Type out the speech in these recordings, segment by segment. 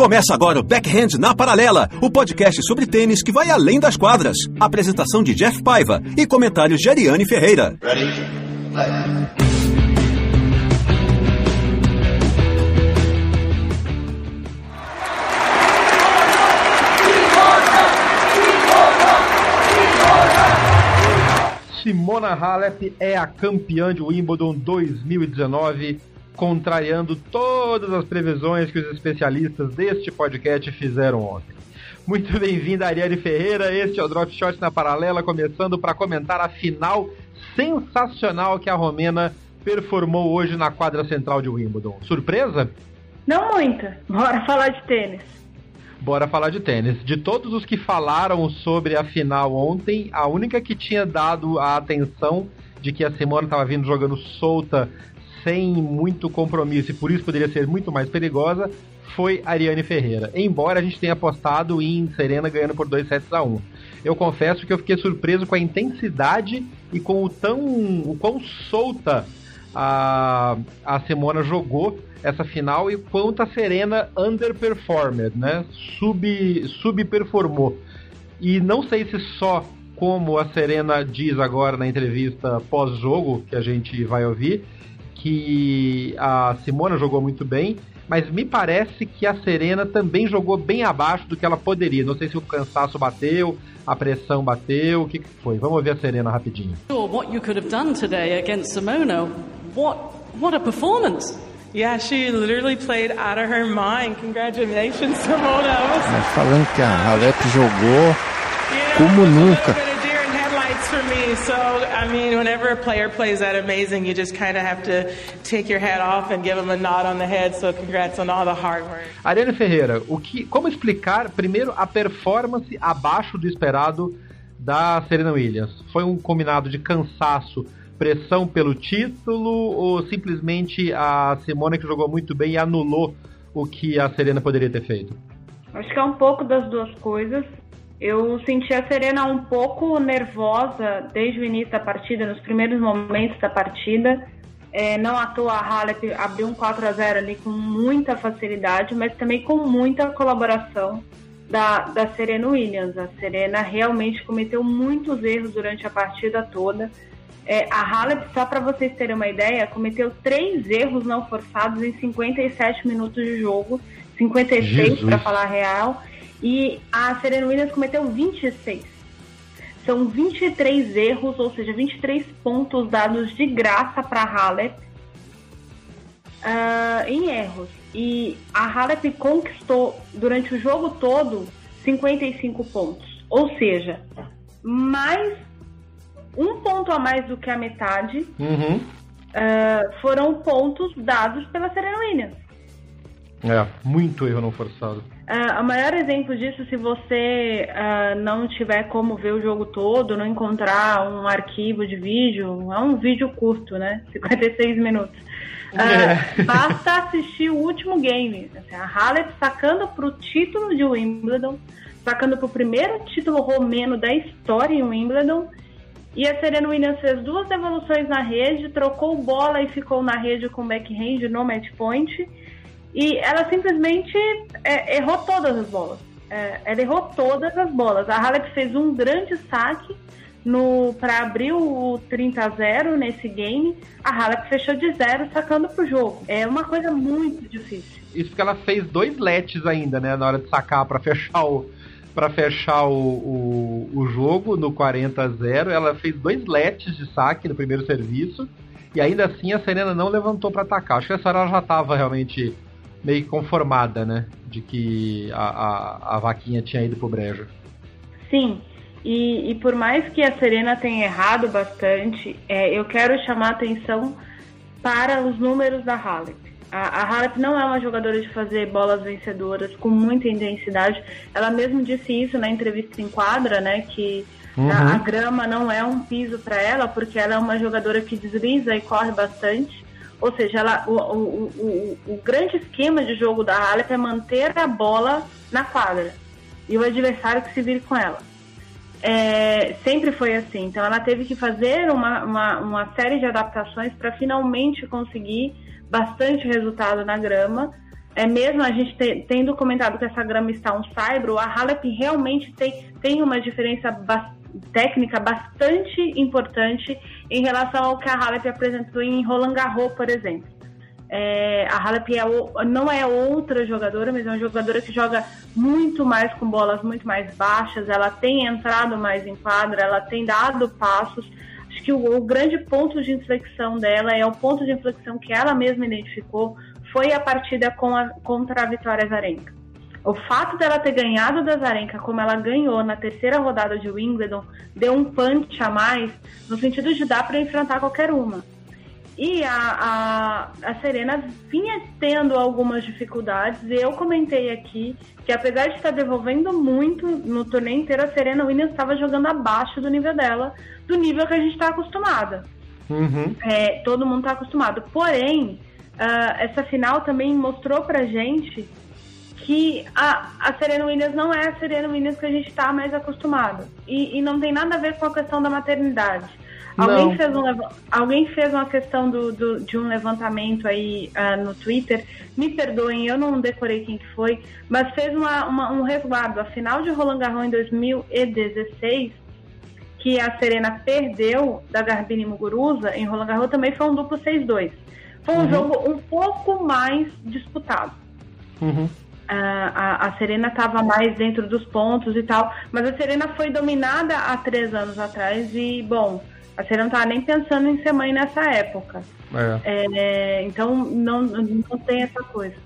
Começa agora o Backhand na Paralela, o podcast sobre tênis que vai além das quadras. Apresentação de Jeff Paiva e comentários de Ariane Ferreira. Ready? Simona Halep é a campeã de Wimbledon 2019 contrariando todas as previsões que os especialistas deste podcast fizeram ontem. Muito bem-vinda, Ariane Ferreira. Este é o Drop Shot na Paralela, começando para comentar a final sensacional que a Romena performou hoje na quadra central de Wimbledon. Surpresa? Não muita. Bora falar de tênis. Bora falar de tênis. De todos os que falaram sobre a final ontem, a única que tinha dado a atenção de que a Simona estava vindo jogando solta sem muito compromisso e por isso poderia ser muito mais perigosa, foi Ariane Ferreira. Embora a gente tenha apostado em Serena ganhando por 2 sets a 1. Eu confesso que eu fiquei surpreso com a intensidade e com o tão o quão solta a, a Simona jogou essa final e quanto a Serena underperformed, né? Sub, subperformou. E não sei se só como a Serena diz agora na entrevista pós-jogo, que a gente vai ouvir, que a Simona jogou muito bem, mas me parece que a Serena também jogou bem abaixo do que ela poderia. Não sei se o cansaço bateu, a pressão bateu, o que, que foi? Vamos ver a Serena rapidinho. What you could have done today against Simona? What what a performance! Yeah, she literally played out of her mind. Congratulations, Simona. Falando que a Halep jogou como nunca for me. So, I mean, whenever a player plays that amazing, you just kind of have to take your hat off and give them a nod on the head. So, congrats on all the hard work. Ariane Ferreira, o que, como explicar primeiro a performance abaixo do esperado da Serena Williams? Foi um combinado de cansaço, pressão pelo título ou simplesmente a Simone que jogou muito bem e anulou o que a Serena poderia ter feito? Acho que é um pouco das duas coisas. Eu senti a Serena um pouco nervosa desde o início da partida, nos primeiros momentos da partida. É, não à toa a Halep abriu um 4 a 0 ali com muita facilidade, mas também com muita colaboração da, da Serena Williams. A Serena realmente cometeu muitos erros durante a partida toda. É, a Halep, só para vocês terem uma ideia, cometeu três erros não forçados em 57 minutos de jogo, 56 para falar real. E a Serena Williams cometeu 26. São 23 erros, ou seja, 23 pontos dados de graça para a Halep uh, em erros. E a Halep conquistou durante o jogo todo 55 pontos. Ou seja, mais um ponto a mais do que a metade uhum. uh, foram pontos dados pela Serena Williams. É, muito erro não forçado. Uh, o maior exemplo disso, se você uh, não tiver como ver o jogo todo, não encontrar um arquivo de vídeo, é um vídeo curto, né? 56 minutos. Uh, é. Basta assistir o último game. Assim, a Halep sacando para o título de Wimbledon, sacando para o primeiro título romeno da história em Wimbledon. E a Serena Williams fez duas devoluções na rede, trocou bola e ficou na rede com backhand no match point e ela simplesmente é, errou todas as bolas. É, ela errou todas as bolas. A Halep fez um grande saque para abrir o 30 a 0 nesse game. A Halep fechou de zero sacando pro jogo. É uma coisa muito difícil. Isso porque ela fez dois lets ainda, né, na hora de sacar para fechar o para fechar o, o, o, jogo no 40 a 0. Ela fez dois lets de saque no primeiro serviço. E ainda assim a Serena não levantou para atacar. Acho que essa hora ela já estava realmente meio conformada, né? De que a, a, a vaquinha tinha ido pro brejo. Sim. E, e, por mais que a Serena tenha errado bastante, é, eu quero chamar atenção para os números da Halep. A, a Halep não é uma jogadora de fazer bolas vencedoras com muita intensidade. Ela mesmo disse isso na entrevista em quadra, né? Que uhum. a, a, grama não é um piso para ela, porque ela é uma jogadora que desliza e corre bastante. Ou seja, ela, o, o, o, o grande esquema de jogo da Halep é manter a bola na quadra e o adversário que se vire com ela. É, sempre foi assim. Então ela teve que fazer uma, uma, uma série de adaptações para finalmente conseguir bastante resultado na grama. É mesmo a gente te, tendo comentado que essa grama está um saibro, a Halep realmente tem, tem uma diferença ba técnica bastante importante em relação ao que a Halep apresentou em Roland Garros, por exemplo. É, a Halep é, não é outra jogadora, mas é uma jogadora que joga muito mais com bolas muito mais baixas, ela tem entrado mais em quadra, ela tem dado passos. Acho que o, o grande ponto de inflexão dela é o ponto de inflexão que ela mesma identificou, foi a partida a, contra a Vitória Zarenka. O fato dela ter ganhado da Zarenka como ela ganhou na terceira rodada de Wimbledon deu um punch a mais no sentido de dar para enfrentar qualquer uma. E a, a, a Serena vinha tendo algumas dificuldades. E eu comentei aqui que, apesar de estar devolvendo muito no torneio inteiro, a Serena Williams estava jogando abaixo do nível dela, do nível que a gente está acostumada. Uhum. É, todo mundo está acostumado. Porém, uh, essa final também mostrou pra gente que a, a Serena Williams não é a Serena Williams que a gente está mais acostumado. E, e não tem nada a ver com a questão da maternidade. Alguém fez, um, alguém fez uma questão do, do de um levantamento aí uh, no Twitter. Me perdoem, eu não decorei quem que foi, mas fez uma, uma, um resguardo. A final de Roland Garros em 2016, que a Serena perdeu da Garbine Muguruza em Roland Garros, também foi um duplo 6-2. Foi um uhum. jogo um pouco mais disputado. Uhum. A, a, Serena estava mais dentro dos pontos e tal, mas a Serena foi dominada há três anos atrás e, bom, você não estava nem pensando em ser mãe nessa época. É. É, então não, não tem essa coisa.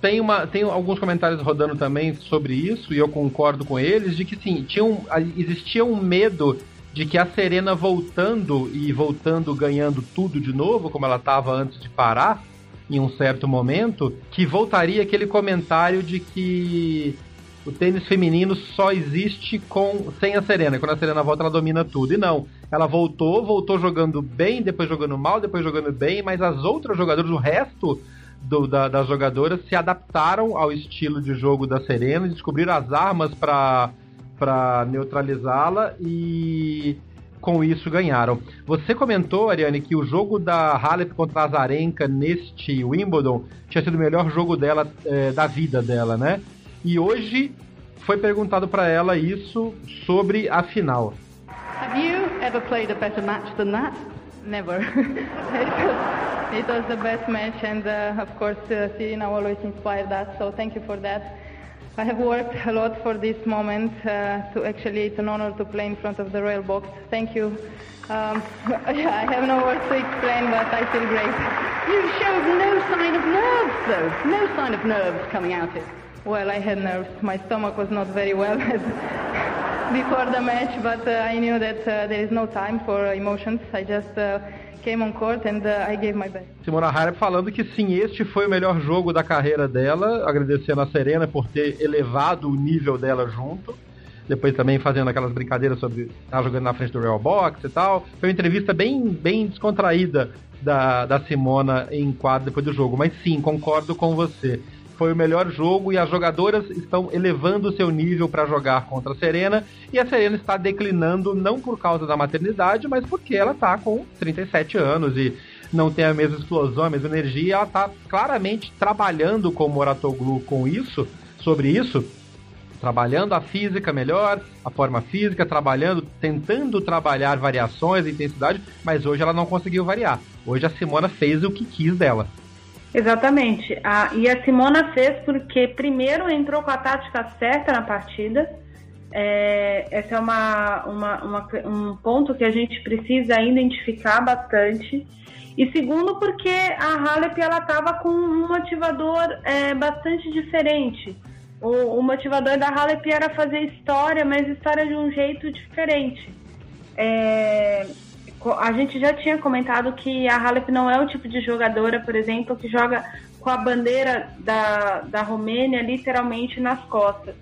Tem, uma, tem alguns comentários rodando também sobre isso, e eu concordo com eles, de que sim, tinha um, existia um medo de que a Serena voltando e voltando ganhando tudo de novo, como ela estava antes de parar, em um certo momento, que voltaria aquele comentário de que o tênis feminino só existe com sem a Serena. Quando a Serena volta, ela domina tudo. E não. Ela voltou, voltou jogando bem, depois jogando mal, depois jogando bem, mas as outras jogadoras, o resto do, da, das jogadoras, se adaptaram ao estilo de jogo da Serena, descobriram as armas para neutralizá-la e com isso ganharam. Você comentou, Ariane, que o jogo da Halep contra a Azarenka neste Wimbledon tinha sido o melhor jogo dela, é, da vida dela, né? E hoje foi perguntado para ela isso sobre a final. Have you ever played a better match than that? Never. it, was, the best match, and uh, of course, uh, Serena always inspired us. So thank you for that. I have worked a lot for this moment. Uh, to actually, it's an honor to play in front of the royal box. Thank you. Um, I have no words to explain, but I feel great. You showed no sign of nerves, though. No sign of nerves coming out it. Well, I had nerves. My stomach was not very well before the match, but uh, I knew that uh, there is no time for emotions. I just uh, came on court and uh, I gave my best. Simona Halep falando que sim, este foi o melhor jogo da carreira dela, agradecendo a Serena por ter elevado o nível dela junto. Depois também fazendo aquelas brincadeiras sobre estar tá jogando na frente do Real Box e tal. Foi uma entrevista bem, bem descontraída da, da Simona em quadro depois do jogo. Mas sim, concordo com você foi o melhor jogo e as jogadoras estão elevando o seu nível para jogar contra a Serena e a Serena está declinando não por causa da maternidade, mas porque ela está com 37 anos e não tem a mesma explosão, a mesma energia, ela está claramente trabalhando com o Moratoglu com isso, sobre isso, trabalhando a física melhor, a forma física, trabalhando, tentando trabalhar variações, intensidade, mas hoje ela não conseguiu variar. Hoje a Simona fez o que quis dela. Exatamente. A, e a Simona fez porque primeiro entrou com a tática certa na partida. É, esse é uma, uma, uma, um ponto que a gente precisa identificar bastante. E segundo, porque a Halep ela estava com um motivador é, bastante diferente. o, o motivador da Halep era fazer história, mas história de um jeito diferente. É, a gente já tinha comentado que a Halep não é o tipo de jogadora, por exemplo, que joga com a bandeira da, da Romênia literalmente nas costas.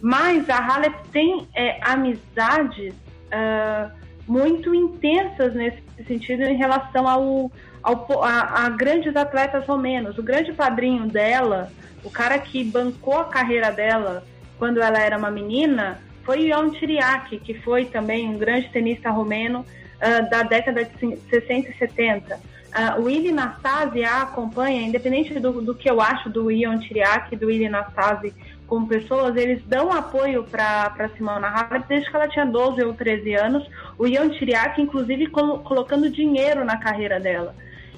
Mas a Halep tem é, amizades uh, muito intensas nesse sentido em relação ao, ao a, a, grandes atletas romenos. O grande padrinho dela, o cara que bancou a carreira dela quando ela era uma menina, foi Ion Tiriac, que foi também um grande tenista romeno uh, da década de 60 e 70. Uh, o Ili Nastase a acompanha, independente do, do que eu acho do Ion Tiriac e do Ili Nastase como pessoas, eles dão apoio para Simona Halep desde que ela tinha 12 ou 13 anos. O Ion Tiriac, inclusive, colo colocando dinheiro na carreira dela.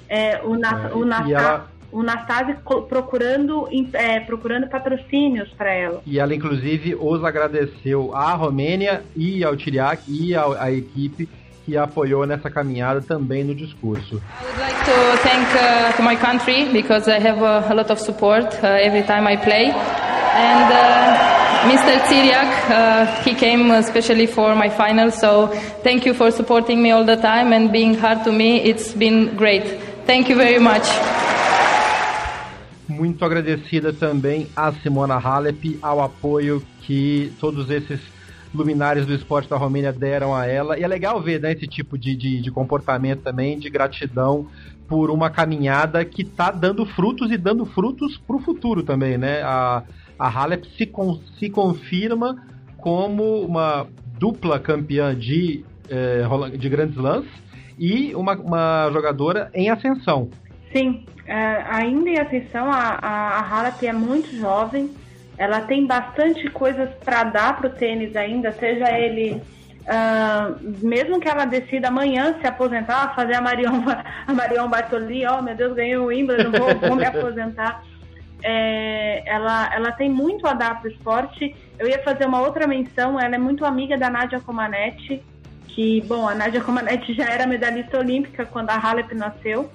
É, o, Na, é, o, Nasta, ela... o Nastase procurando, é, procurando patrocínios para ela. E ela, inclusive, os agradeceu à Romênia e ao Tiriac e à equipe que apoiou nessa caminhada também no discurso. I would like to thank uh, to my country because I have a, a lot of support uh, every time I play. And uh, Mr. Tsiriak, uh, he came especially for my final, so thank you for supporting me all the time and being hard to me. It's been great. Thank you very much. Muito agradecida também a Simona Halep ao apoio que todos esses luminares do esporte da Romênia deram a ela. E é legal ver né, esse tipo de, de, de comportamento também, de gratidão por uma caminhada que está dando frutos e dando frutos para o futuro também, né? A, a Halep se, con, se confirma como uma dupla campeã de, eh, de grandes lãs e uma, uma jogadora em ascensão. Sim, é, ainda em ascensão, a, a, a Halep é muito jovem, ela tem bastante coisas para dar para o tênis ainda, seja ele. Uh, mesmo que ela decida amanhã se aposentar, fazer a Marion, a Marion Bartoli, ó, oh, meu Deus, ganhei o Wimbledon, vou, vou me aposentar. É, ela, ela tem muito a dar para o esporte. Eu ia fazer uma outra menção, ela é muito amiga da Nádia Comaneci, que, bom, a Nádia Comaneci já era medalhista olímpica quando a Halep nasceu.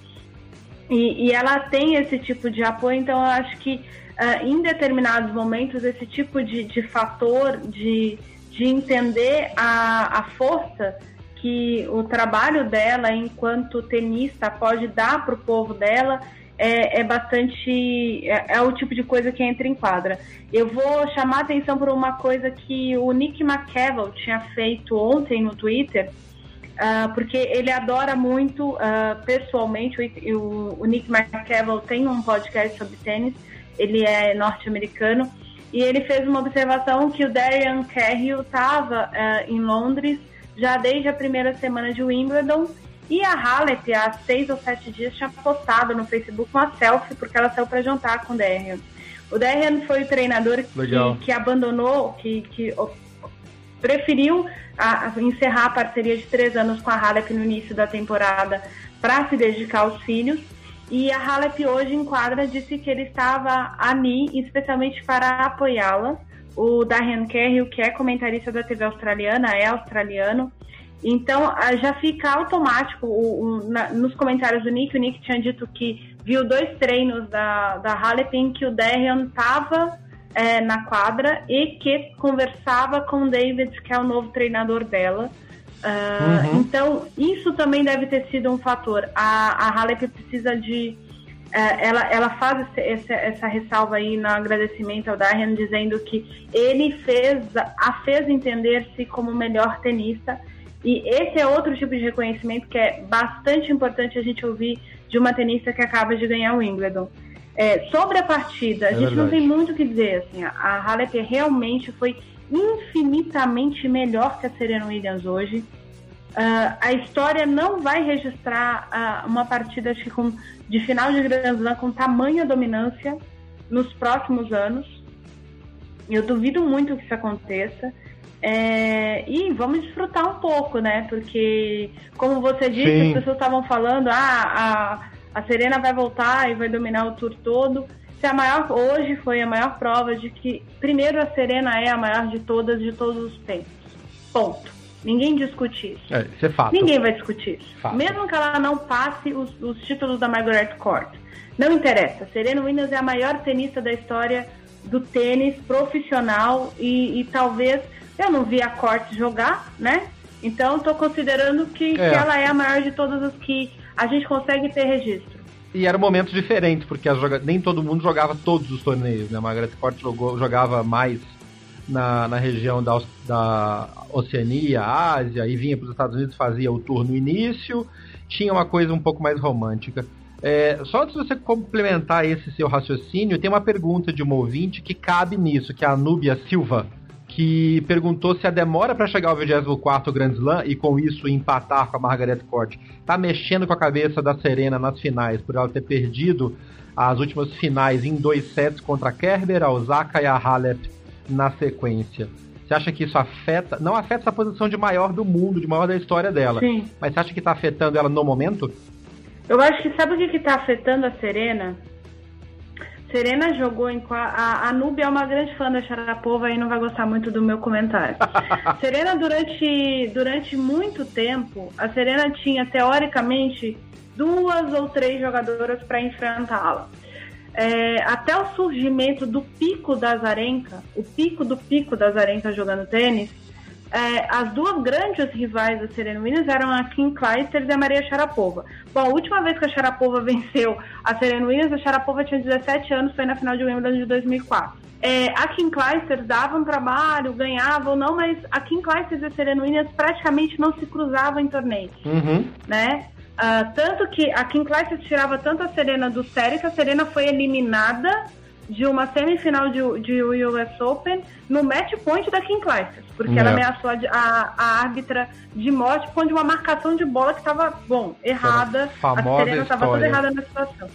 E, e ela tem esse tipo de apoio, então eu acho que uh, em determinados momentos, esse tipo de, de fator de, de entender a, a força que o trabalho dela enquanto tenista pode dar para o povo dela é, é bastante. É, é, o tipo de coisa que entra em quadra. Eu vou chamar atenção por uma coisa que o Nick McCavel tinha feito ontem no Twitter, uh, porque ele adora muito, uh, pessoalmente, o, o, o Nick McCavel tem um podcast sobre tênis ele é norte-americano, e ele fez uma observação que o Darian Carrill estava uh, eh, em Londres já desde a primeira semana de Wimbledon, e a Halep, há seis ou sete dias, tinha postado no Facebook uma selfie porque ela saiu para jantar com o Darian. O Darian foi o treinador que, que, abandonou, que, que preferiu a, a encerrar a parceria de três anos com a Halep no início da temporada para se dedicar aos filhos. E a Halep hoje em quadra disse que ele estava ali especialmente para apoiá-la. O Darren Kerry, que é comentarista da TV australiana, é australiano. Então já fica automático o, o, na, nos comentários do Nick. O Nick tinha dito que viu dois treinos da, da Halep em que o Darren estava é, na quadra e que conversava com o David, que é o novo treinador dela. Uh, uhum. Então, isso também deve ter sido um fator. A, a Halep precisa de. Uh, ela, ela faz esse, essa ressalva aí no agradecimento ao Darren, dizendo que ele fez, a fez entender-se como o melhor tenista. E esse é outro tipo de reconhecimento que é bastante importante a gente ouvir de uma tenista que acaba de ganhar o Wimbledon. É, sobre a partida, é a gente verdade. não tem muito o que dizer. Assim, a Halep realmente foi infinitamente melhor que a Serena Williams hoje. Uh, a história não vai registrar uh, uma partida que com, de final de Grand Slam com tamanha dominância nos próximos anos. Eu duvido muito que isso aconteça. É, e vamos desfrutar um pouco, né? Porque, como você disse, Sim. as pessoas estavam falando, ah, a, a Serena vai voltar e vai dominar o tour todo se a maior hoje foi a maior prova de que primeiro a Serena é a maior de todas de todos os tempos. Ponto. Ninguém discute isso. É, isso é fato. Ninguém vai discutir isso. Fato. Mesmo que ela não passe os, os títulos da Margaret Court. Não interessa. Serena Williams é a maior tenista da história do tênis profissional e, e talvez eu não vi a Corte jogar, né? Então estou considerando que, é. que, ela é a maior de todas as que a gente consegue ter registro. E era um momento diferente, porque joga... nem todo mundo jogava todos os torneios, né? A Margaret Court jogou, jogava mais na, na região da, da Oceania, Ásia, e vinha para os Estados Unidos, fazia o tour no início, tinha uma coisa um pouco mais romântica. É, só antes de você complementar esse seu raciocínio, tem uma pergunta de uma ouvinte que cabe nisso, que é a Núbia Silva, que perguntou se a demora para chegar ao 24 Grand Slam e com isso empatar com a Margaret Court tá mexendo com a cabeça da Serena nas finais, por ela ter perdido as últimas finais em dois sets contra a Kerber, a Osaka e a Halep na sequência. Você acha que isso afeta, não afeta essa posição de maior do mundo, de maior da história dela, Sim. mas você acha que está afetando ela no momento? Eu acho que sabe o que está afetando a Serena? Serena jogou em. A, a Nubia é uma grande fã da Sharapova e não vai gostar muito do meu comentário. Serena, durante, durante muito tempo, a Serena tinha, teoricamente, duas ou três jogadoras para enfrentá-la é, até o surgimento do pico da Zarenka, o pico do pico da Zarenka jogando tênis, é, as duas grandes rivais da Serena Williams eram a Kim Clijsters e a Maria Sharapova. Bom, a última vez que a Sharapova venceu a Serena Williams, a Sharapova tinha 17 anos, foi na final de Wimbledon de 2004. É, a Kim Clijsters dava um trabalho, ganhava ou não, mas a Kim Clijsters e a Serena Williams praticamente não se cruzavam em torneios, uhum. né? Uh, tanto que a Kim Clijsters tirava tanto a Serena do sério que a Serena foi eliminada de uma semifinal de, de US Open no match point da Kim Clijsters, porque ela ameaçou a, a, a, árbitra de morte por de uma marcação de bola que estava, bom, errada. A Serena estava toda errada na situação.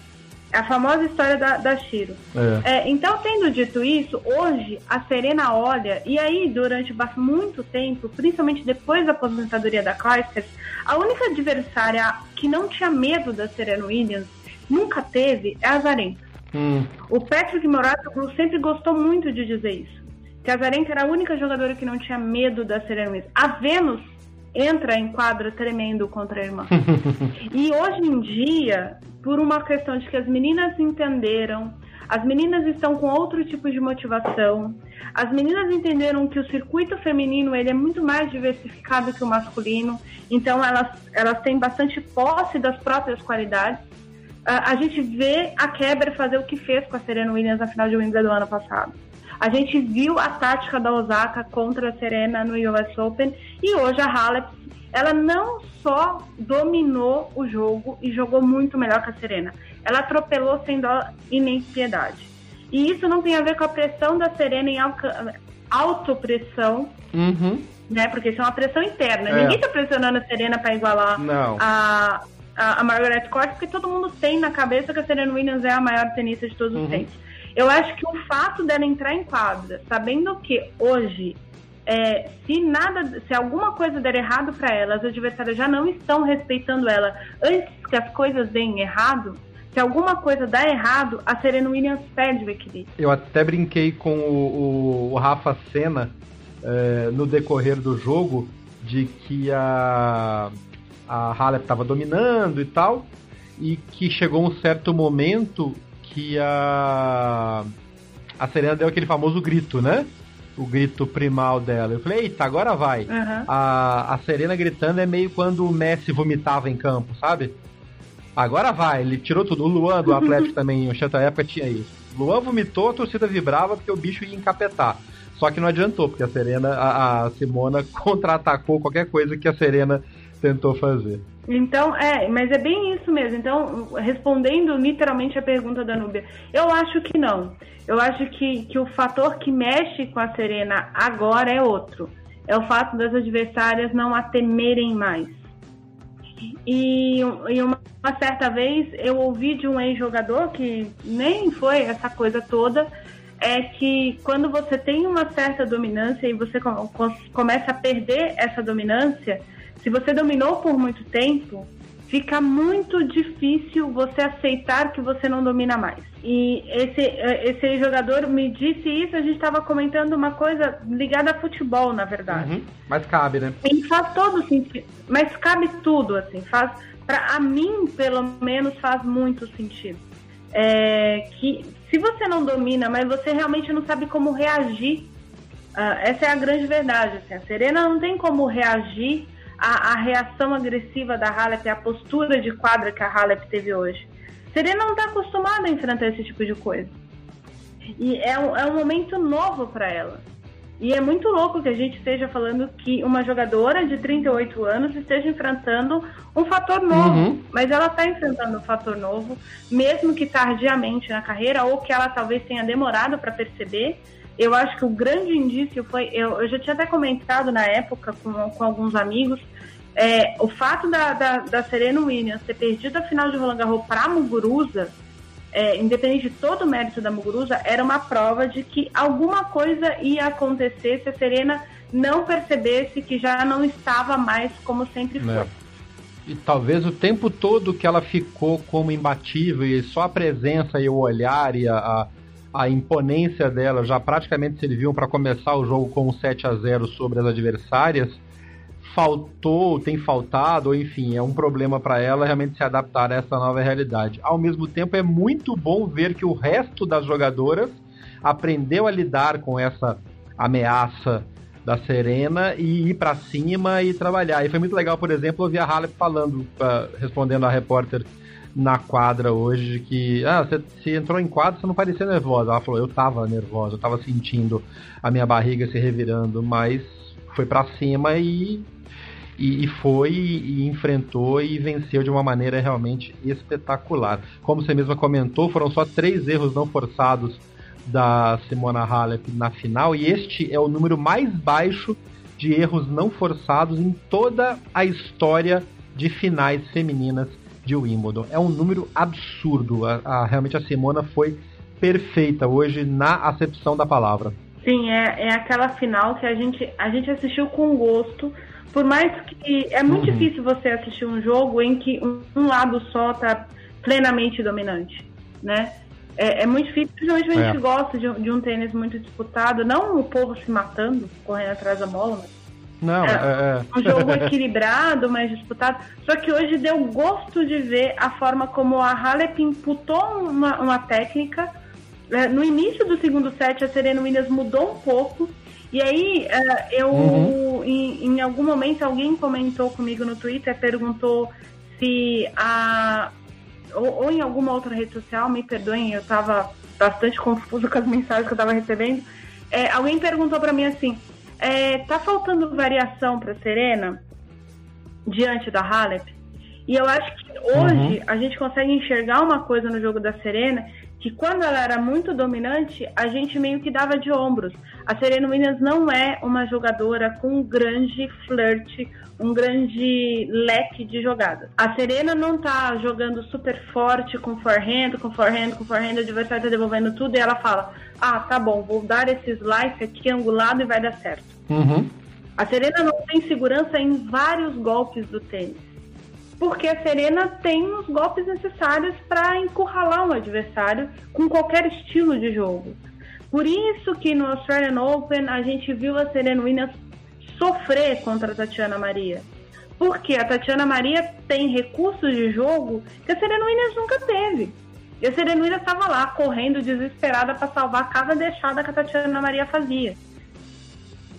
É a famosa história da, da Shiro. É. É, então, tendo dito isso, hoje a Serena olha, e aí durante muito tempo, principalmente depois da aposentadoria da Clijsters, a única adversária que não tinha medo da Serena Williams, nunca teve, é a Zarenka. Hum. O Patrick Morato sempre gostou muito de dizer isso. Que a Zarenka era a única jogadora que não tinha medo da Serena Williams. A Vênus entra em quadra tremendo contra a irmã. e hoje em dia, por uma questão de que as meninas entenderam, as meninas estão com outro tipo de motivação, as meninas entenderam que o circuito feminino ele é muito mais diversificado que o masculino, então elas, elas têm bastante posse das próprias qualidades. A gente vê a Keber fazer o que fez com a Serena Williams na final de Wimbledon do ano passado. A gente viu a tática da Osaka contra a Serena no US Open e hoje a Halep, ela não só dominou o jogo e jogou muito melhor que a Serena, ela atropelou sem dó e nem piedade. E isso não tem a ver com a pressão da Serena em autopressão, uhum. né? Porque isso é uma pressão interna. É. Ninguém tá pressionando a Serena para igualar a, a, a, Margaret Court, porque todo mundo tem na cabeça que a Serena Williams é a maior tenista de todos uhum. os tempos. Eu acho que o fato dela entrar em quadra, sabendo que hoje, é, se nada, se alguma coisa der errado para ela, as adversárias já não estão respeitando ela antes que as coisas deem errado. Se alguma coisa dá errado, a Serena Williams perde o equilíbrio. Eu até brinquei com o, o, o Rafa Senna é, no decorrer do jogo de que a, a Halep estava dominando e tal, e que chegou um certo momento que a a Serena deu aquele famoso grito, né? O grito primal dela. Eu falei, eita, agora vai. Uhum. A, a Serena gritando é meio quando o Messi vomitava em campo, sabe? Agora vai, ele tirou tudo. O Luan do Atlético também, em certa época, tinha isso. Luan vomitou, a torcida vibrava porque o bicho ia encapetar. Só que não adiantou, porque a Serena, a, a Simona contra-atacou qualquer coisa que a Serena tentou fazer. Então, é, mas é bem isso mesmo. Então, respondendo literalmente a pergunta da Núbia, eu acho que não. Eu acho que, que o fator que mexe com a Serena agora é outro. É o fato das adversárias não a temerem mais. E, e uma, uma certa vez eu ouvi de um ex-jogador que nem foi essa coisa toda, é que quando você tem uma certa dominância e você começa a perder essa dominância, se você dominou por muito tempo, fica muito difícil você aceitar que você não domina mais. E esse, esse jogador me disse isso, a gente estava comentando uma coisa ligada a futebol, na verdade. Uhum. Mas cabe, né? E faz todo sentido. Mas cabe tudo, assim. Faz, pra a mim, pelo menos, faz muito sentido. é, que se você não domina, mas você realmente não sabe como reagir, uh, essa é a grande verdade. Assim, a Serena não tem como reagir à, à reação agressiva da Halep, à postura de quadra que a Halep teve hoje. Serena não está acostumada a enfrentar esse tipo de coisa. E é um, é um momento novo para ela. E é muito louco que a gente esteja falando que uma jogadora de 38 anos esteja enfrentando um fator novo. Uhum. Mas ela está enfrentando um fator novo, mesmo que tardiamente na carreira, ou que ela talvez tenha demorado para perceber. Eu acho que o grande indício foi. Eu, eu já tinha até comentado na época com, com alguns amigos. É, o fato da, da, da Serena Williams ter perdido a final de Roland Garros para Muguruza é, independente de todo o mérito da Muguruza, era uma prova de que alguma coisa ia acontecer se a Serena não percebesse que já não estava mais como sempre foi. É. E talvez o tempo todo que ela ficou como imbatível e só a presença e o olhar e a, a, a imponência dela já praticamente serviam para começar o jogo com um 7 a 0 sobre as adversárias, faltou, tem faltado, ou enfim, é um problema para ela realmente se adaptar a essa nova realidade. Ao mesmo tempo, é muito bom ver que o resto das jogadoras aprendeu a lidar com essa ameaça da Serena e ir para cima e trabalhar. E foi muito legal, por exemplo, ouvir a Halep falando, uh, respondendo a repórter na quadra hoje que ah, você, você entrou em quadra, você não parecia nervosa. Ela falou, eu tava nervosa, eu tava sentindo a minha barriga se revirando, mas foi para cima e e, e, foi e enfrentou e venceu de uma maneira realmente espetacular. Como você mesma comentou, foram só três erros não forçados da Simona Halep na final e este é o número mais baixo de erros não forçados em toda a história de finais femininas de Wimbledon. É um número absurdo. A, a, realmente a Simona foi perfeita hoje na acepção da palavra. Sim, é, é aquela final que a gente, a gente assistiu com gosto por mais que é muito uhum. difícil você assistir um jogo em que um, um lado só está plenamente dominante, né? É, é, muito difícil, principalmente a gente é. gosta de, de, um tênis muito disputado, não o povo se matando, correndo atrás da bola, mas não, é, é, é. um jogo equilibrado, mais disputado. Só que hoje deu gosto de ver a forma como a Halep imputou uma, uma técnica. É, no início do segundo set, a Serena Williams mudou um pouco e aí, uh, eu, uhum. em, em, algum momento, alguém comentou comigo no Twitter, perguntou se a. Ou, ou, em alguma outra rede social, me perdoem, eu estava bastante confuso com as mensagens que eu estava recebendo. É, alguém perguntou para mim assim: é, tá faltando variação para Serena diante da Halep? E eu acho que hoje uhum. a gente consegue enxergar uma coisa no jogo da Serena que quando ela era muito dominante, a gente meio que dava de ombros. A Serena Williams não é uma jogadora com um grande flerte, um grande leque de jogadas. A Serena não tá jogando super forte com forehand, com forehand, com forehand, o adversário tá devolvendo tudo e ela fala: "Ah, tá bom, vou dar esse slice aqui angulado e vai dar certo". Uhum. A Serena não tem segurança em vários golpes do tênis porque a Serena tem os golpes necessários para encurralar um adversário com qualquer estilo de jogo. Por isso que no Australian Open a gente viu a Serena Williams sofrer contra a Tatiana Maria. Porque a Tatiana Maria tem recursos de jogo que a Serena Williams nunca teve. E a Serena Williams estava lá correndo desesperada para salvar cada deixada que a Tatiana Maria fazia.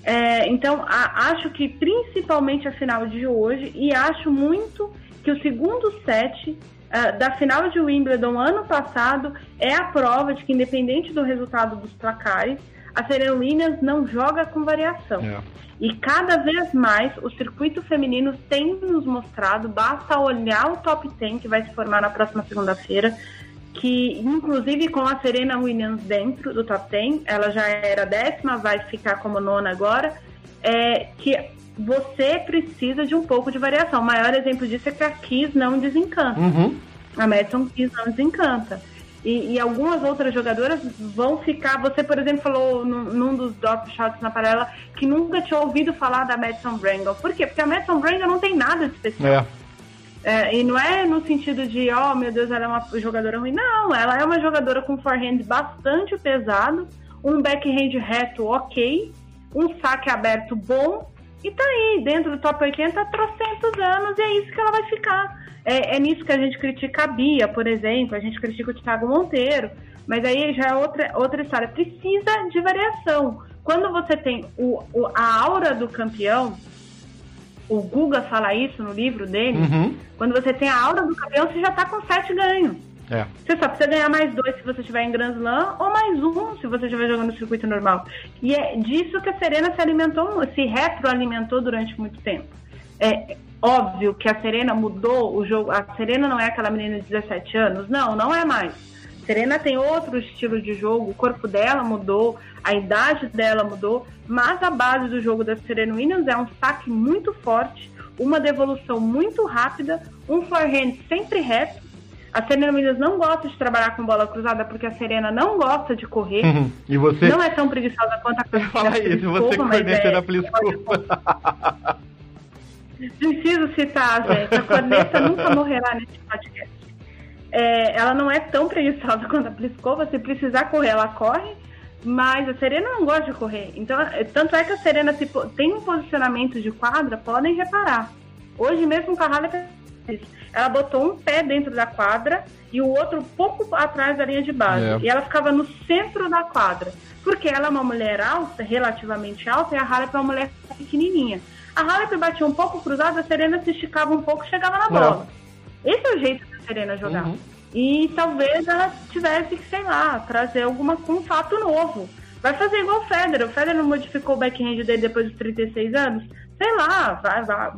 É, então, a, acho que principalmente a final de hoje, e acho muito que o segundo set uh, da final de Wimbledon ano passado é a prova de que, independente do resultado dos placares, a Serena Williams não joga com variação. É. E cada vez mais o circuito feminino tem nos mostrado, basta olhar o top 10 que vai se formar na próxima segunda-feira, que inclusive com a Serena Williams dentro do top 10, ela já era décima, vai ficar como nona agora, é, que você precisa de um pouco de variação. O maior exemplo disso é que a Kiss não desencanta. Uhum. A Madison Kiss não desencanta. E, e, algumas outras jogadoras vão ficar. Você, por exemplo, falou num, num dos drop shots na paralela que nunca tinha ouvido falar da Madison Brangle. Por quê? Porque a Madison Brangle não tem nada de especial. É. É, e não é no sentido de, oh meu Deus, ela é uma jogadora ruim. Não, ela é uma jogadora com forehand bastante pesado, um backhand reto ok, um saque aberto bom e tá aí, dentro do top 80 há trocentos anos, e é isso que ela vai ficar. É, é nisso que a gente critica a Bia, por exemplo, a gente critica o Thiago Monteiro, mas aí já é outra, outra história. Precisa de variação. Quando você tem o, o a aura do campeão, o Guga fala isso no livro dele, Uhum. quando você tem a aura do campeão, você já tá com sete ganhos. É. Você só precisa ganhar mais dois se você estiver em Grand Slam, ou mais um se você estiver jogando no circuito normal. E é disso que a Serena se alimentou, se retroalimentou durante muito tempo. É óbvio que a Serena mudou o jogo. A Serena não é aquela menina de 17 anos, não, não é mais. Serena tem outro estilo de jogo, o corpo dela mudou, a idade dela mudou, mas a base do jogo da Serena Williams é um saque muito forte, uma devolução muito rápida, um forehand sempre reto. A Serena Williams não gosta de trabalhar com bola cruzada porque a Serena não gosta de correr. Uhum. E você. Não é tão preguiçosa quanto a Cristina você Pliskova, mas corneta é- da Pliskova. Preciso citar, gente. A corneta nunca morrerá nesse podcast. É, ela não é tão preguiçosa quanto a Pliskova. Se precisar correr, ela corre. Mas a Serena não gosta de correr. Então, é- tanto é que a Serena se po- tem um posicionamento de quadra, podem reparar. Hoje mesmo com a Halep, ela botou um pé dentro da quadra e o outro pouco atrás da linha de base. É. E ela ficava no centro da quadra. Porque ela é uma mulher alta, relativamente alta, e a Halep é uma mulher pequenininha. A Halep batia um pouco cruzada, a Serena se esticava um pouco e chegava na bola. Esse é o jeito da Serena jogar. Uhum. E talvez ela tivesse que, sei lá, trazer alguma, um fato novo. Vai fazer igual o Federer. O Federer não modificou o backhand dele depois dos 36 anos? Sei lá, vai, vai.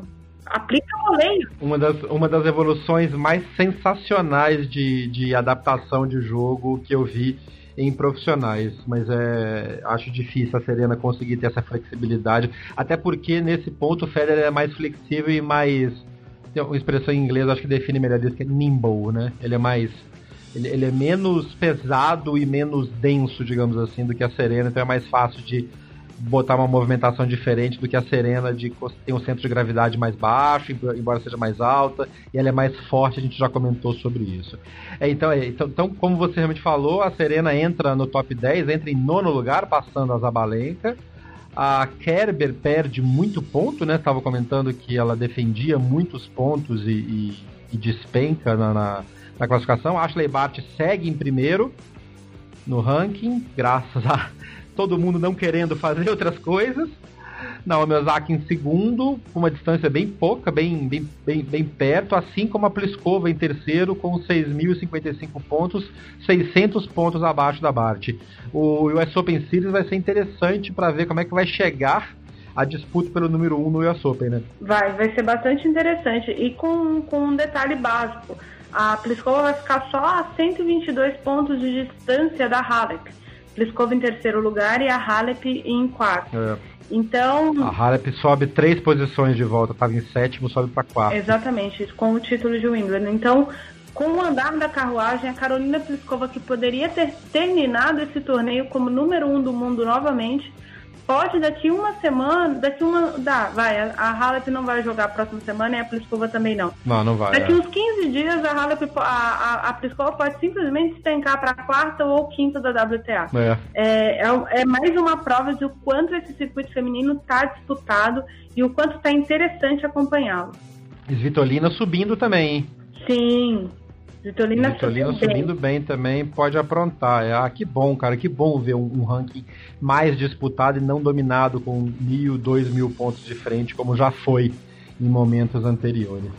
Aplica o voleio. Uma das, uma das evoluções mais sensacionais de, de adaptação de jogo que eu vi em profissionais, mas é acho difícil a Serena conseguir ter essa flexibilidade, até porque nesse ponto o Federer é mais flexível e mais tem uma expressão em inglês acho que define melhor isso que é nimble, né? Ele é mais ele, ele é menos pesado e menos denso, digamos assim, do que a Serena, então é mais fácil de botar uma movimentação diferente do que a Serena, de tem um centro de gravidade mais baixo, embo- embora seja mais alta, e ela é mais forte, a gente já comentou sobre isso. É, então, é, então, então, como você realmente falou, a Serena entra no top 10, entra em nono lugar, passando a Zabalenka. A Kerber perde muito ponto, né? Estava comentando que ela defendia muitos pontos e, e- e despenca na, na, na classificação. A Ashley Bart segue em primeiro no ranking, graças a todo mundo não querendo fazer outras coisas. Naomi Osaka em segundo, com uma distância bem pouca, bem, bem, bem, bem perto, assim como a Pliskova em terceiro, com 6.055 pontos, 600 pontos abaixo da Bart. O US Open Series vai ser interessante para ver como é que vai chegar a disputa pelo número 1 um no US Open, né? Vai, vai ser bastante interessante. E com, com um detalhe básico: a Pliskova vai ficar só a 122 pontos de distância da Halep. Pliskova em terceiro lugar e a Halep em quarto. É. Então, A Halep sobe três posições de volta, estava em sétimo, sobe para quarto. exatamente, com o título de Wimbledon. Então, com o andar da carruagem, a Carolina Pliskova, que poderia ter terminado esse torneio como número um do mundo novamente, pode daqui uma semana, daqui uma. Dá, vai, a, a Halep não vai jogar a próxima semana e a Pliskova também não. Não, não vai. Daqui é. uns 15 dias a Halep, a, a, a Pliskova pode simplesmente despencar para a quarta ou quinta da WTA. É. É, é, é mais uma prova de o quanto esse circuito feminino está disputado e o quanto está interessante acompanhá-lo. Svitolina subindo também, hein? Sim, Vitolina, Vitolina subiu bem. subindo bem também, pode aprontar. É, ah, que bom, cara, que bom ver um, um ranking mais disputado e não dominado com mil, dois mil pontos de frente, como já foi em momentos anteriores.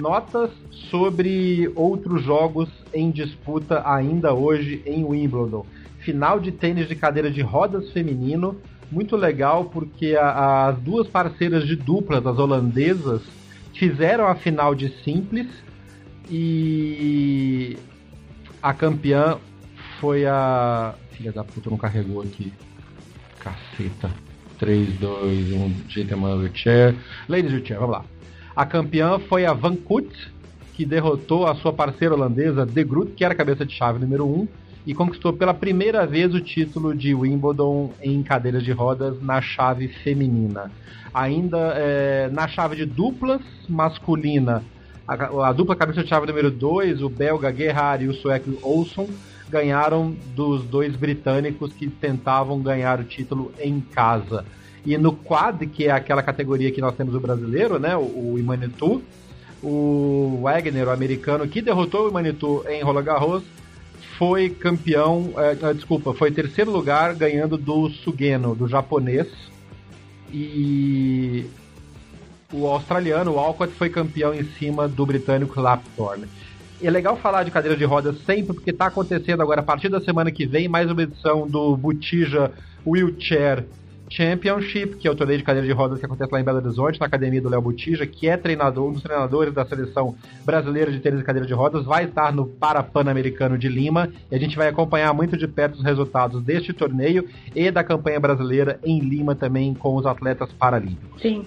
Notas sobre outros jogos em disputa ainda hoje em Wimbledon. Final de tênis de cadeira de rodas feminino, muito legal porque a- as duas parceiras de dupla das holandesas fizeram a final de simples e a campeã foi a. Filha da puta, não carregou aqui. Caceta. 3, 2, 1, gentleman wheelchair. Ladies wheelchair, vamos lá. A campeã foi a Van Koot, que derrotou a sua parceira holandesa De Groot, que era cabeça de chave número 1, e conquistou pela primeira vez o título de Wimbledon em cadeiras de rodas na chave feminina. Ainda é, na chave de duplas masculina, a, a dupla cabeça de chave número 2, o belga Gerhard e o sueco Olsson, ganharam dos dois britânicos que tentavam ganhar o título em casa. E no quad, que é aquela categoria que nós temos o brasileiro, né, o, o Imanitu, o Wagner, o americano, que derrotou o Imanitu em Roland Garros, foi campeão, é, desculpa, foi terceiro lugar ganhando do Sugeno, do japonês. E o australiano, o Alcott, foi campeão em cima do britânico Lapthorne. É legal falar de cadeira de rodas sempre, porque está acontecendo agora, a partir da semana que vem, mais uma edição do Butija Wheelchair Championship, que é o torneio de cadeira de rodas que acontece lá em Belo Horizonte, na academia do Léo Butija, que é treinador, um dos treinadores da seleção brasileira de tênis de cadeira de rodas, vai estar no Parapan-Americano de Lima, e a gente vai acompanhar muito de perto os resultados deste torneio e da campanha brasileira em Lima também com os atletas paralímpicos. Sim.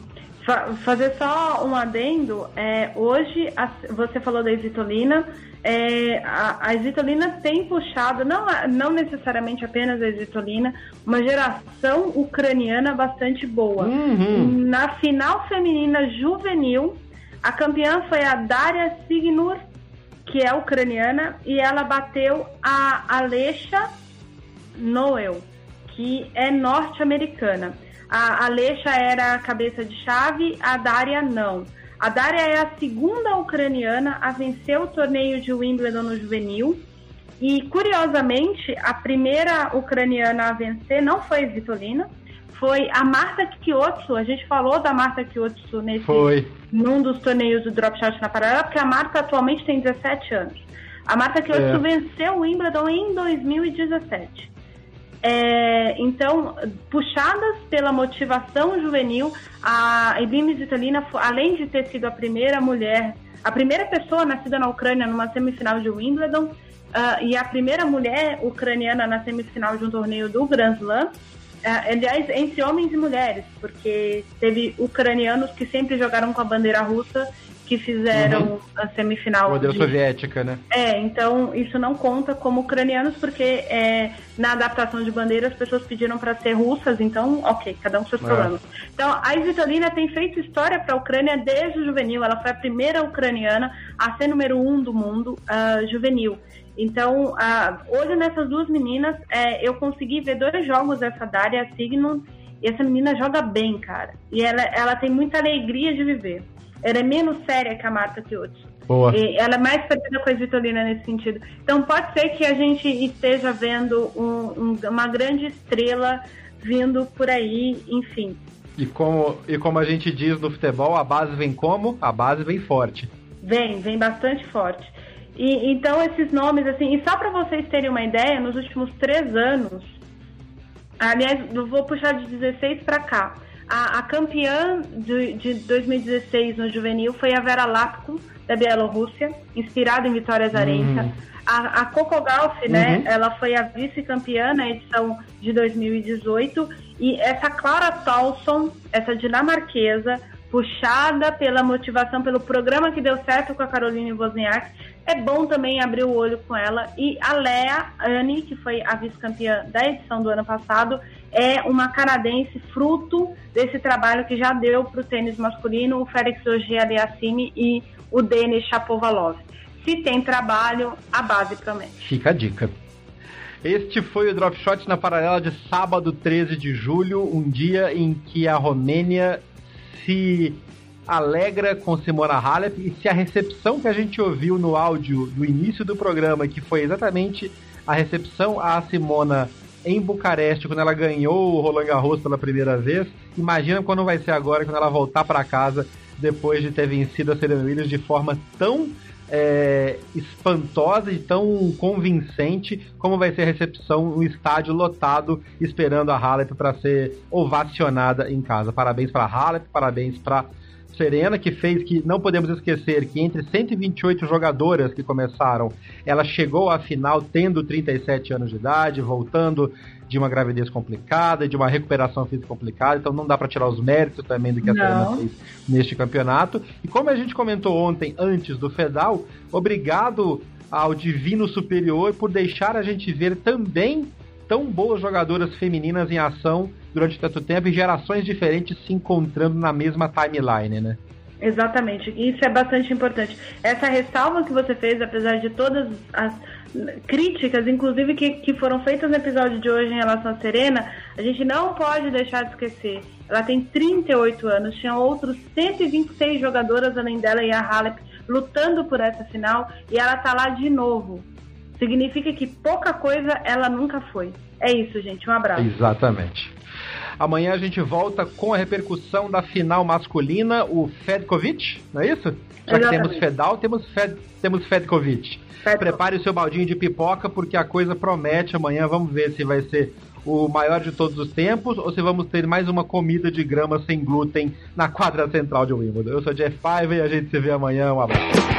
Fa fazer só um adendo, é, hoje a, você falou da exitolina, é, a, a exitolina tem puxado, não, não necessariamente apenas a exitolina, uma geração ucraniana bastante boa. Uhum. Na final feminina juvenil, a campeã foi a Daria Signur, que é ucraniana, e ela bateu a Alesha Noel, que é norte-americana. A Alesha era a cabeça de chave, a Daria não. A Daria é a segunda ucraniana a vencer o torneio de Wimbledon no juvenil. E, curiosamente, a primeira ucraniana a vencer não foi a Vitolina, foi a Marta Kiotsu. A gente falou da Marta Kiotsu nesse, foi. num dos torneios do Drop Shot na paralela, porque a Marta atualmente tem 17 anos. A Marta Kiotsu é. venceu o Wimbledon em 2017. É, então, puxadas pela motivação juvenil, a Eline Zitalina, além de ter sido a primeira mulher, a primeira pessoa nascida na Ucrânia numa semifinal de Wimbledon, uh, e a primeira mulher ucraniana na semifinal de um torneio do Grand Slam, uh, aliás, entre homens e mulheres, porque teve ucranianos que sempre jogaram com a bandeira russa que fizeram uhum. a semifinal. Modelo de... soviética, né? É, então isso não conta como ucranianos, porque é, na adaptação de bandeira as pessoas pediram para ser russas, então, ok, cada um com seus é. problemas. Então, a Svitolina tem feito história para a Ucrânia desde o juvenil. Ela foi a primeira ucraniana a ser número um do mundo uh, juvenil. Então, uh, hoje nessas duas meninas, é, eu consegui ver dois jogos dessa Daria Signum e essa menina joga bem, cara. E ela, ela tem muita alegria de viver. Ela é menos séria que a Marta Chiotto. Boa. E ela é mais parecida com a Vitolina nesse sentido. Então pode ser que a gente esteja vendo um, um, uma grande estrela vindo por aí, enfim. E como, e como a gente diz no futebol, a base vem como? A base vem forte. Vem, vem bastante forte. E, então esses nomes, assim, e só para vocês terem uma ideia, nos últimos três anos, aliás, eu vou puxar de 16 para cá, a, a campeã de, de, 2016 no juvenil foi a Vera Lapko, da Bielorrússia, inspirada em Vitória Zarenka. Uhum. A, a Coco Gauff, né, uhum. ela foi a vice-campeã na edição de 2018. E essa Clara Tolson, essa dinamarquesa, puxada pela motivação, pelo programa que deu certo com a Caroline Wozniak, é bom também abrir o olho com ela. E a Lea Anne, que foi a vice-campeã da edição do ano passado, é uma canadense fruto desse trabalho que já deu para o tênis masculino o Félix Auger-Aliassime e o Denis Shapovalov. Se tem trabalho, a base promete. Fica a dica. Este foi o Drop Shot na paralela de sábado 13 de julho, um dia em que a Romênia se alegra com Simona Halep e se a recepção que a gente ouviu no áudio do início do programa, que foi exatamente a recepção a Simona em Bucareste, quando ela ganhou o Roland Garros pela primeira vez, imagina quando vai ser agora, quando ela voltar para casa depois de ter vencido a Serena Williams de forma tão é, espantosa e tão convincente como vai ser a recepção no estádio lotado esperando a Halep para ser ovacionada em casa. Parabéns para Halep, parabéns para Serena, que fez que não podemos esquecer que entre 128 jogadoras que começaram, ela chegou à final tendo 37 anos de idade, voltando de uma gravidez complicada, de uma recuperação física complicada, então não dá para tirar os méritos também do que a não. Serena fez neste campeonato. E como a gente comentou ontem, antes do Fedal, obrigado ao Divino Superior por deixar a gente ver também tão boas jogadoras femininas em ação durante tanto tempo e gerações diferentes se encontrando na mesma timeline, né? Exatamente, isso é bastante importante. Essa ressalva que você fez, apesar de todas as críticas, inclusive que, que foram feitas no episódio de hoje em relação a Serena, a gente não pode deixar de esquecer. Ela tem 38 anos, tinha outros 126 jogadoras além dela e a Halep lutando por essa final e ela tá lá de novo. Significa que pouca coisa ela nunca foi. É isso, gente. Um abraço. Exatamente. Amanhã a gente volta com a repercussão da final masculina, o Fedkovic, não é isso? Já Exatamente. que temos Fedal, temos, Fed, temos Fedkovic. Fedkovic. Prepare o seu baldinho de pipoca, porque a coisa promete amanhã. Vamos ver se vai ser o maior de todos os tempos ou se vamos ter mais uma comida de grama sem glúten na quadra central de Wimbledon. Eu sou Jeff Paiva e a gente se vê amanhã. Um abraço.